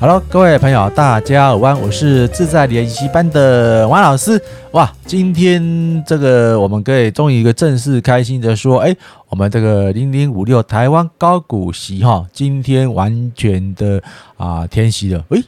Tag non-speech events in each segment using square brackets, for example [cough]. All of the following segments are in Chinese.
Hello，各位朋友，大家好，我是自在练习班的王老师。哇，今天这个我们可以终于一个正式开心的说，哎，我们这个零零五六台湾高股息哈，今天完全的啊天息了。诶，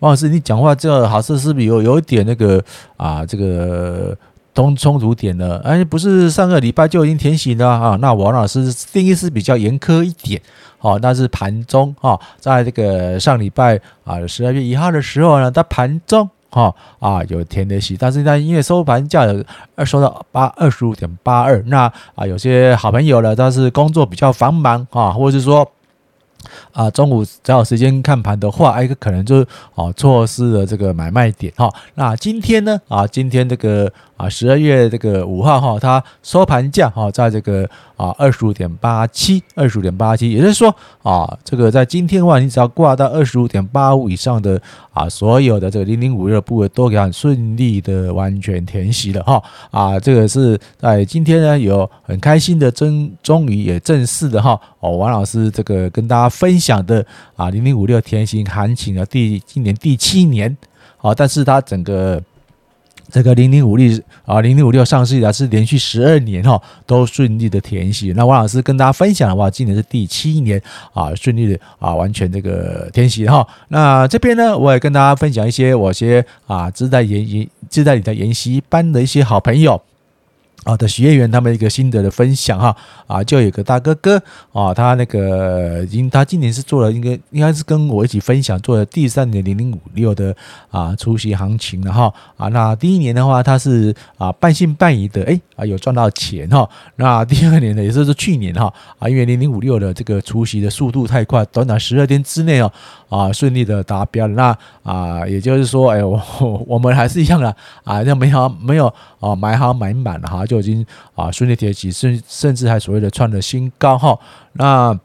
王老师，你讲话这好像是不是有有一点那个啊这个通冲突点呢？哎，不是上个礼拜就已经填息了啊？那王老师定义是比较严苛一点。哦，那是盘中哈，在这个上礼拜啊，十二月一号的时候呢，在盘中哈啊有填的息，但是呢，因为收盘价二收到八二十五点八二，那啊有些好朋友呢，他是工作比较繁忙啊，或者是说。啊，中午只要有时间看盘的话，哎，可能就是哦错失了这个买卖点哈。那今天呢，啊，今天这个啊十二月这个五号哈，它收盘价哈，在这个啊二十五点八七，二十五点八七，也就是说啊，这个在今天的话，你只要挂到二十五点八五以上的啊，所有的这个零零五六部位都可以很顺利的完全填息了哈。啊，这个是在今天呢，有很开心的终终于也正式的哈，哦，王老师这个跟大家分享的啊，零零五六填息行情的第今年第七年，好，但是它整个这个零零五六啊，零零五六上市以来是连续十二年哈，都顺利的填写。那王老师跟大家分享的话，今年是第七年啊，顺利的啊，完全这个填写哈。那这边呢，我也跟大家分享一些我些啊，自带研习自带理财研习班的一些好朋友。啊的学员他们一个心得的分享哈啊，就有个大哥哥啊，他那个已经他今年是做了应该应该是跟我一起分享做了第三年零零五六的啊除息行情了哈啊，那第一年的话他是啊半信半疑的哎啊有赚到钱哈，那第二年呢也就是去年哈啊因为零零五六的这个除息的速度太快，短短十二天之内哦啊顺利的达标了，那啊也就是说哎我我们还是一样的啊，那没有没有啊买好买满哈就。就已经啊顺利填息，甚甚至还所谓的创了新高哈。那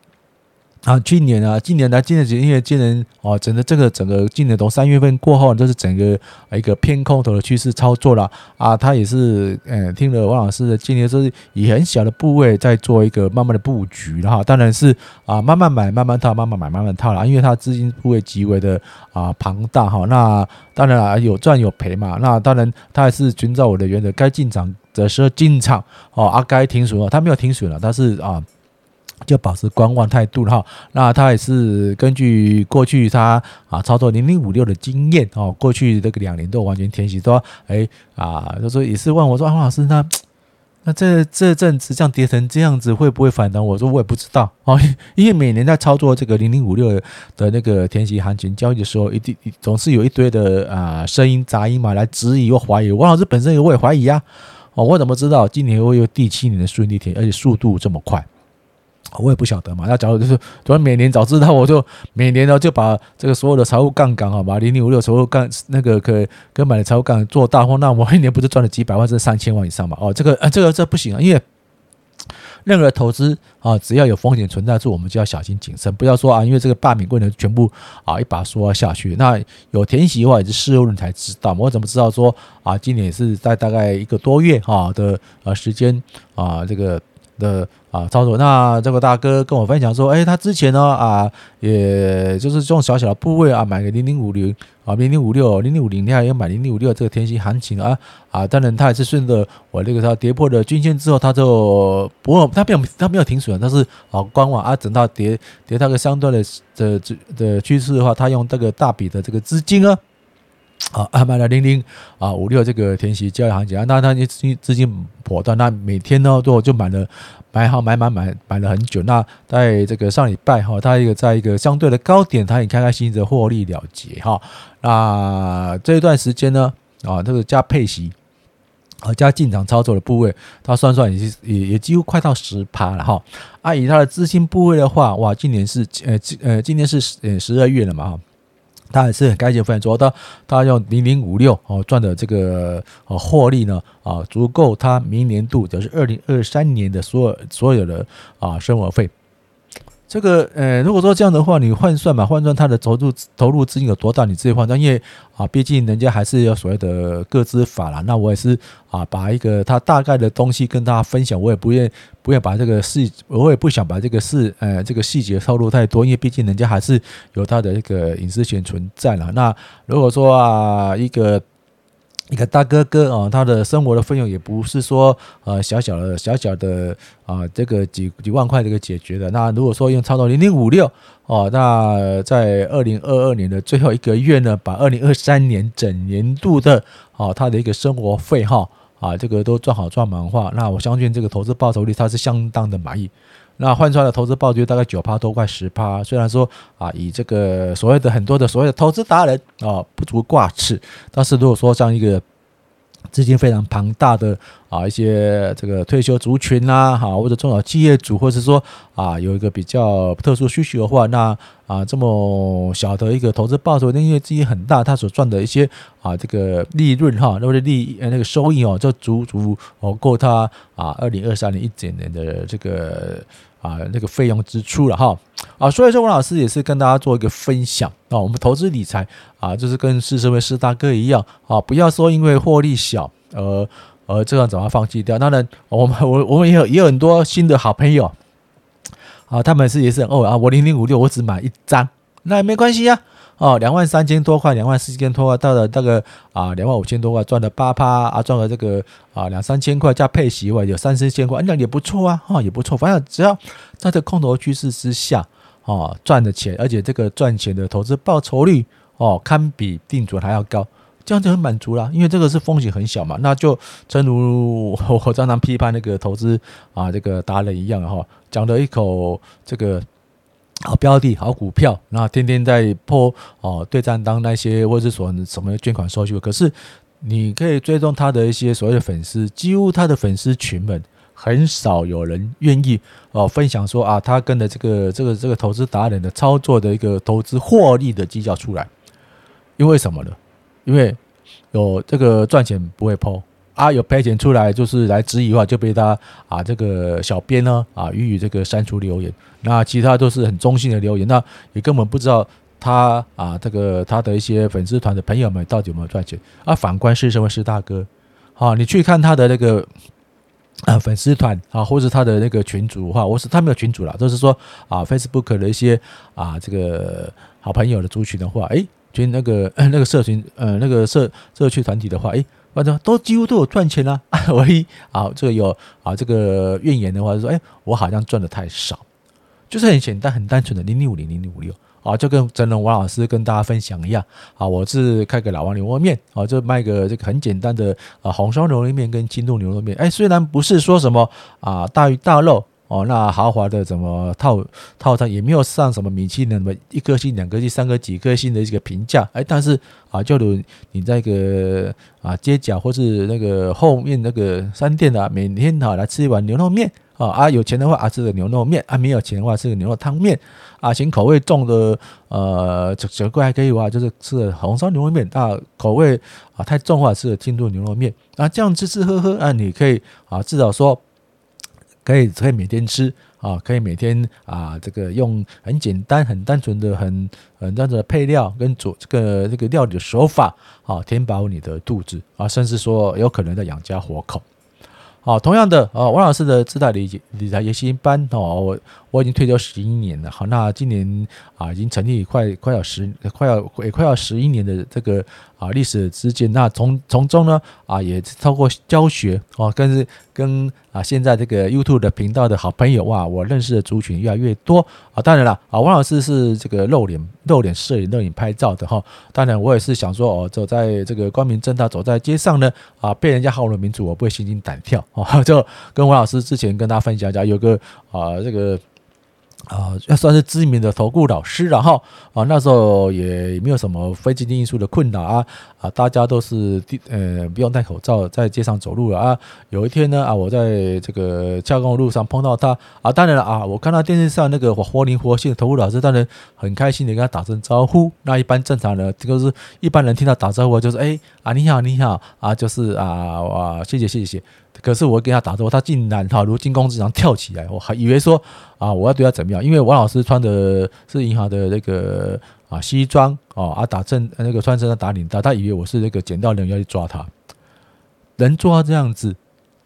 啊，去年啊，今年呢，今年因为今年哦，整个这个整个今年从三月份过后，就是整个一个偏空头的趋势操作了啊。他也是嗯，听了王老师的建议，是以很小的部位在做一个慢慢的布局了哈。当然是啊，慢慢买，慢慢套，慢慢买，慢慢套了，因为他资金部位极为的啊庞大哈。那当然啊，有赚有赔嘛。那当然，他还是遵照我的原则，该进场的时候进场哦，啊，该停损了，他没有停损了，但是啊。就保持观望态度哈，那他也是根据过去他啊操作零零五六的经验哦，过去这个两年都完全填息，说哎啊，就说也是问我说，王老师，那那这这阵子这样跌成这样子会不会反弹？我说我也不知道哦，[laughs] 因为每年在操作这个零零五六的那个填息行情交易的时候，一定总是有一堆的啊声音杂音嘛，来质疑或怀疑。王老师本身我也怀疑啊，我怎么知道今年会有第七年的顺利天，而且速度这么快？我也不晓得嘛，那假如就是，主要每年早知道我就每年呢就把这个所有的财务杠杆好吧，零零五六所有杠那个可可买的财务杠杆做大货，那我一年不是赚了几百万，甚至三千万以上嘛？哦，这个啊，这个这不行啊，因为任何投资啊，只要有风险存在住，我们就要小心谨慎，不要说啊，因为这个罢免不能全部啊一把说下去。那有填写的话，也是事后你才知道。我怎么知道说啊，今年也是在大概一个多月哈的呃时间啊，这个。的啊操作，那这个大哥跟我分享说，哎，他之前呢啊，也就是这种小小的部位啊，买个零零五零啊，零零五六，零零五零，你还要买零零五六这个天息行情啊啊，当然他也是顺着我那个他跌破了均线之后，他就不过他没有他没有停损，他是啊观望啊，等到跌跌到个相对的的的趋势的话，他用这个大笔的这个资金啊。啊，买了零零啊五六这个填息交易行情啊，那他资金资金果断，那每天呢都就买了买好买买买买了很久。那在这个上礼拜哈，他一个在一个相对的高点，他也开开心心的获利了结哈。那这一段时间呢啊，这个加配息和加进场操作的部位，他算算也是也也几乎快到十趴了哈。啊，以他的资金部位的话，哇，今年是呃今呃今年是呃十二月了嘛哈。他也是很开心分享，说他他用零零五六哦赚的这个呃获利呢啊，足够他明年度就是二零二三年的所有所有的啊生活费。这个呃，如果说这样的话，你换算嘛，换算它的投入投入资金有多大，你自己换算。因为啊，毕竟人家还是有所谓的个资法啦。那我也是啊，把一个他大概的东西跟大家分享。我也不愿不愿把这个细，我也不想把这个事呃这个细节透露太多，因为毕竟人家还是有他的一个隐私权存在了。那如果说啊一个。一个大哥哥啊，他的生活的费用也不是说呃小小的小小的啊这个几几万块这个解决的。那如果说用操作零零五六哦，那在二零二二年的最后一个月呢，把二零二三年整年度的啊他的一个生活费哈啊这个都赚好赚满的话，那我相信这个投资报酬率他是相当的满意。那换出来的投资报酬大概九趴多，快十趴。虽然说啊，以这个所谓的很多的所谓的投资达人啊不足挂齿，但是如果说像一个资金非常庞大的啊一些这个退休族群呐，哈或者中小企业主，或者是说啊有一个比较特殊需求的话，那啊这么小的一个投资报酬，因为资金很大，他所赚的一些啊这个利润哈，或者利呃那个收益哦，就足足哦够他啊二零二三年一整年的这个。啊，那个费用支出了哈啊，所以说王老师也是跟大家做一个分享啊，我们投资理财啊，就是跟四十位四大哥一样啊，不要说因为获利小而而这样子把它放弃掉。当然，[laughs] 我们我我们也有也有很多新的好朋友啊，他们是也是很哦啊，我零零五六我只买一张，那也没关系呀。哦，两万三千多块，两万四千多块，到了那个啊，两万五千多块，赚了八趴啊，赚了这个啊两三千块加配息外，有三四千块，那也不错啊，哈，也不错。反正只要在这空头趋势之下，哦，赚的钱，而且这个赚钱的投资报酬率哦，堪比定存还要高，这样就很满足了。因为这个是风险很小嘛，那就正如我常常批判那个投资啊，这个达人一样哈，讲了一口这个。好标的，好股票，然后天天在破哦对账单那些，或者是说什么捐款收据，可是你可以追踪他的一些所谓的粉丝，几乎他的粉丝群们很少有人愿意哦分享说啊，他跟的这个这个这个投资达人的操作的一个投资获利的绩效出来，因为什么呢？因为有这个赚钱不会抛。啊，有赔钱出来就是来质疑的话，就被他啊这个小编呢啊予以这个删除留言。那其他都是很中性的留言，那也根本不知道他啊这个他的一些粉丝团的朋友们到底有没有赚钱。啊，反观是什么是大哥？好，你去看他的那个啊粉丝团啊，或者他的那个群主的话，我是他没有群主了，就是说啊 Facebook 的一些啊这个好朋友的族群的话，诶，群那个那个社群呃那个社社区团体的话，诶。反正都几乎都有赚钱啦啊，[laughs] 唯一啊，这个有啊，这个怨言的话就说，哎，我好像赚的太少，就是很简单、很单纯的零零五零零零五六啊，就跟真人王老师跟大家分享一样啊，我是开个老王牛肉面啊，就卖个这个很简单的啊红烧牛肉面跟清炖牛肉面，哎，虽然不是说什么啊大鱼大肉。哦，那豪华的怎么套套餐也没有上什么米其林什么一颗星、两颗星、三颗几颗星的一个评价，哎，但是啊，就如你在一个啊街角或是那个后面那个商店啊，每天啊来吃一碗牛肉面。啊啊，有钱的话啊吃个牛肉面啊，没有钱的话吃个牛肉汤面。啊，嫌口味重的呃这这个还可以的话，就是吃个红烧牛肉面。啊，口味啊太重的话吃个清炖牛肉面。啊，这样吃吃喝喝啊，你可以啊至少说。可以可以每天吃啊，可以每天啊，这个用很简单、很单纯的、很很单纯的配料跟做这个这个料理的手法啊，填饱你的肚子啊，甚至说有可能在养家活口。好，同样的啊，王老师的自带理理财研习班哦，我我已经退休十一年了。好，那今年啊，已经成立快快要十快要也快要十一年的这个啊历史之间，那从从中呢啊，也透过教学哦，跟跟啊现在这个 YouTube 的频道的好朋友哇，我认识的族群越来越多啊。当然了啊，王老师是这个露脸露脸摄影、露脸拍照的哈。当然，我也是想说哦，走在这个光明正大走在街上呢啊，被人家号了民主，我不会心惊胆跳啊。[laughs] 就跟王老师之前跟大家分享一下，有个啊这个。啊，要算是知名的投顾老师，然后啊，那时候也没有什么非经济因素的困扰啊啊，大家都是呃不用戴口罩在街上走路了啊。有一天呢啊，我在这个教工路上碰到他啊，当然了啊，我看到电视上那个活灵活现的投顾老师，当然很开心的跟他打声招呼。那一般正常人就是一般人听到打招呼就是哎啊你好你好啊，就是啊哇谢谢谢谢。可是我跟他打之后，他竟然哈如惊弓之鸟跳起来，我还以为说啊我要对他怎么样？因为王老师穿的是银行的那个啊西装哦，啊打正那个穿身上打领带，他以为我是那个捡到人要去抓他，能做到这样子，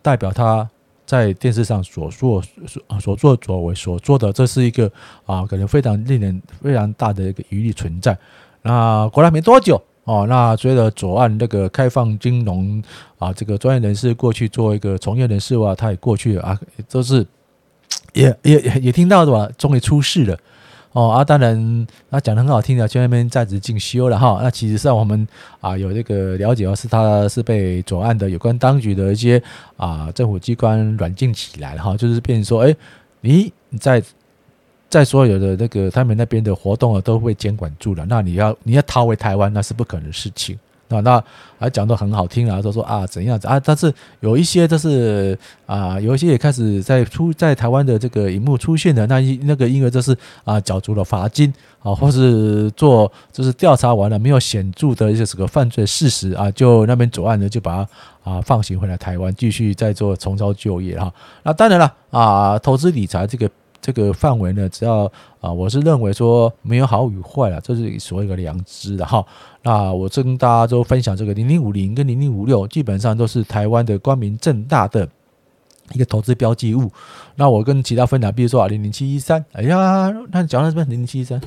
代表他在电视上所做所所作所为所做的，这是一个啊可能非常令人非常大的一个疑虑存在。那果然没多久。哦，那随着左岸那个开放金融啊，这个专业人士过去做一个从业人士的话，他也过去了啊，都是 [tsk] 也也也也听到的吧，终于出事了哦啊，当然他讲的很好听的，去那边在职进修了哈。那其实上我们啊有这个了解，是他是被左岸的有关当局的一些啊政府机关软禁起来了哈，就是变成说，哎，你在。在所有的那个他们那边的活动啊，都会监管住了。那你要你要逃回台湾，那是不可能的事情。那那还讲得很好听啊，都说啊怎样子啊，但是有一些就是啊，有一些也开始在出在台湾的这个荧幕出现的那一那个，因为这是啊缴足了罚金啊，或是做就是调查完了没有显著的一些这个犯罪事实啊，就那边左岸呢就把他啊放行回来台湾，继续再做重操旧业哈。那当然了啊，投资理财这个。这个范围呢，只要啊，我是认为说没有好与坏了，这是所谓的良知的哈。那我跟大家都分享这个零零五零跟零零五六，基本上都是台湾的光明正大的一个投资标记物。那我跟其他分享，比如说啊零零七一三，哎呀，那讲到这边零零七一三。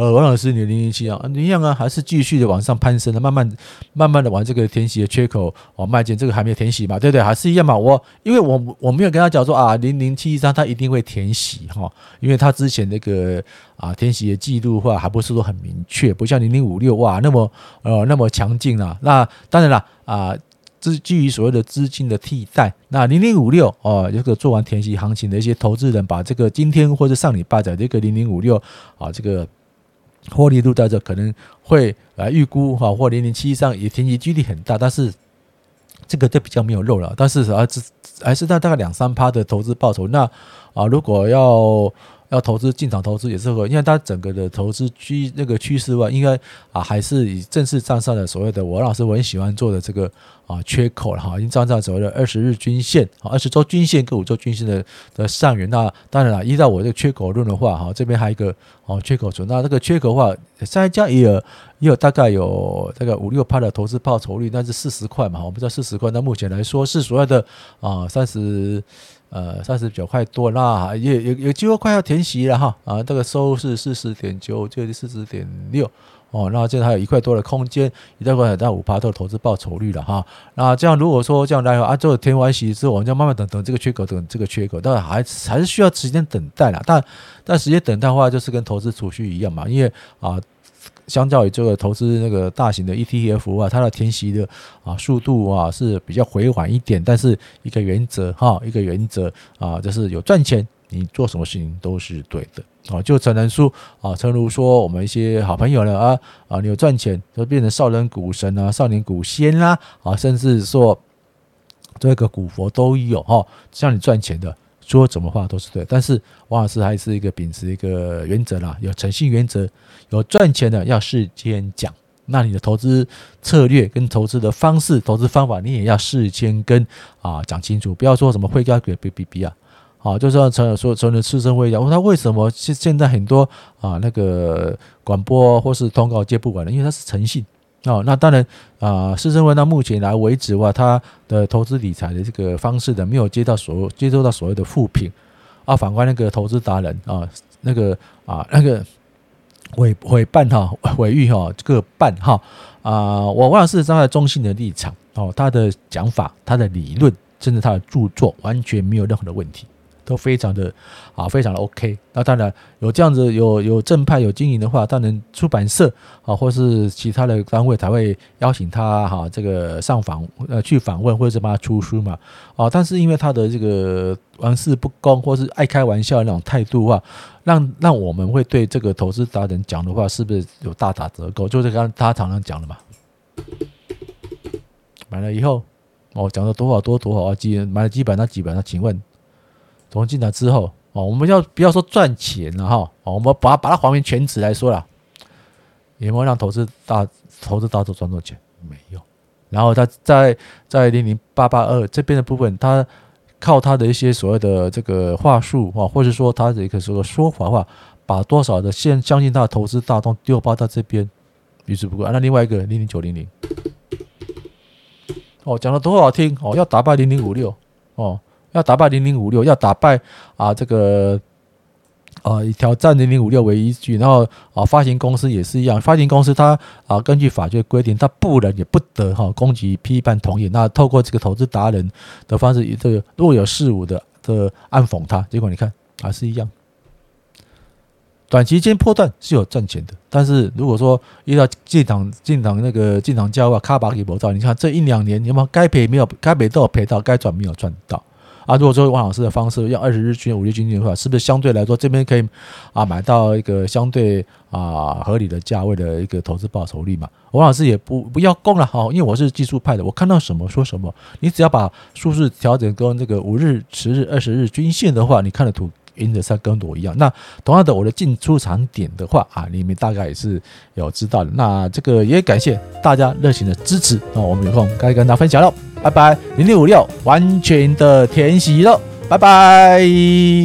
呃，王老师，你零零七啊，一样啊，还是继续的往上攀升的，慢慢慢慢的往这个填息的缺口哦迈进，这个还没有填息嘛，对不对？还是一样嘛。我因为我我没有跟他讲说啊，零零七一三它一定会填息哈，因为他之前那个啊填息的记录话，还不是说很明确，不像零零五六哇那么呃那么强劲啊。那当然了啊，资基于所谓的资金的替代，那零零五六哦，这个做完填息行情的一些投资人，把这个今天或者上礼拜的这个零零五六啊这个。获利度在这可能会来预估哈，或零零七以上也填息几率很大，但是这个就比较没有肉了。但是啊，这还是在大概两三趴的投资报酬。那啊，如果要要投资进场投资也是会，因为它整个的投资趋那个趋势话，应该啊还是以正式站上的所谓的我老师我很喜欢做的这个。啊，缺口了哈，已经站在所谓的二十日均线啊，二十周均线跟五周均线的的上缘。那当然了，依照我这个缺口论的话，哈，这边还有一个哦缺口存。那这个缺口的话，上一家也有也有大概有这个五六趴的投资报酬率，那是四十块嘛，我们知道四十块，那目前来说是所谓的啊三十呃三十九块多，那也也也几乎快要填息了哈啊，这个收是四十点九，就是四十点六。哦，那这还有一块多的空间，一大块到五趴多的投资报酬率了哈。那这样如果说这样来啊，这个填完息之后，我们就慢慢等等这个缺口，等这个缺口，但还还是需要时间等待了。但但时间等待的话，就是跟投资储蓄一样嘛，因为啊，相较于这个投资那个大型的 ETF 啊，它的填息的啊速度啊是比较回缓一点，但是一个原则哈，一个原则啊，就是有赚钱。你做什么事情都是对的啊，就只能说啊，诚如说我们一些好朋友呢啊啊，你有赚钱就变成少人股神啊，少年股仙啦啊，甚至说这个股佛都有哈，像你赚钱的说怎么话都是对，但是王老师还是一个秉持一个原则啦，有诚信原则，有赚钱的要事先讲，那你的投资策略跟投资的方式、投资方法你也要事先跟啊讲清楚，不要说什么会交给 B B B 啊。好，就像陈说陈的师生会讲，我说，他为什么现现在很多啊那个广播或是通告接不完了？因为他是诚信哦。那当然啊，师生会到目前来为止的话，他的投资理财的这个方式的没有接到所接收到所谓的负评啊。反观那个投资达人啊，那个啊那个委委办哈委諭哈这个办哈啊，我忘了是站在中性的立场哦，他的讲法、他的理论，甚至他的著作，完全没有任何的问题。都非常的啊，非常的 OK。那当然有这样子有有正派有经营的话，当然出版社啊，或是其他的单位才会邀请他哈，这个上访呃去访问，或者是帮他出书嘛。啊，但是因为他的这个玩世不恭，或是爱开玩笑的那种态度的话，让让我们会对这个投资达人讲的话，是不是有大打折扣？就是刚他常常讲的嘛。买了以后哦，讲了多少多多少啊？几买了几百那几百那？请问？从进来之后，哦，我们要不要说赚钱了哈？哦，我们把把它还原全值来说了，有没有让投资大投资大众赚到钱？没有，然后他在在零零八八二这边的部分，他靠他的一些所谓的这个话术啊，或者说他的一个说说法的话，把多少的现相信他的投资大众丢包到这边，于是不过，那另外一个零零九零零，哦，讲的多好听？哦，要打败零零五六。哦，要打败零零五六，要打败啊这个。啊，以挑战零零五六为依据，然后啊，发行公司也是一样，发行公司它啊，根据法律规定，它不能也不得哈攻击、批判、同意。那透过这个投资达人的方式，这个若有似无的的暗讽他，结果你看还是一样。短期间破断是有赚钱的，但是如果说遇到进场进场那个进场价位卡巴给博到，你看这一两年有没有该赔没有？该赔都有赔到，该赚没有赚到。啊，如果说王老师的方式用二十日均、五日均线的话，是不是相对来说这边可以啊买到一个相对啊合理的价位的一个投资报酬率嘛？王老师也不不要攻了哈，因为我是技术派的，我看到什么说什么。你只要把数字调整跟这个五日、十日、二十日均线的话，你看的图。因着像跟我一样，那同样的，我的进出场点的话啊，你们大概也是有知道的。那这个也感谢大家热情的支持，那我们有空该跟大家分享喽，拜拜，零零五六完全的填息了，拜拜。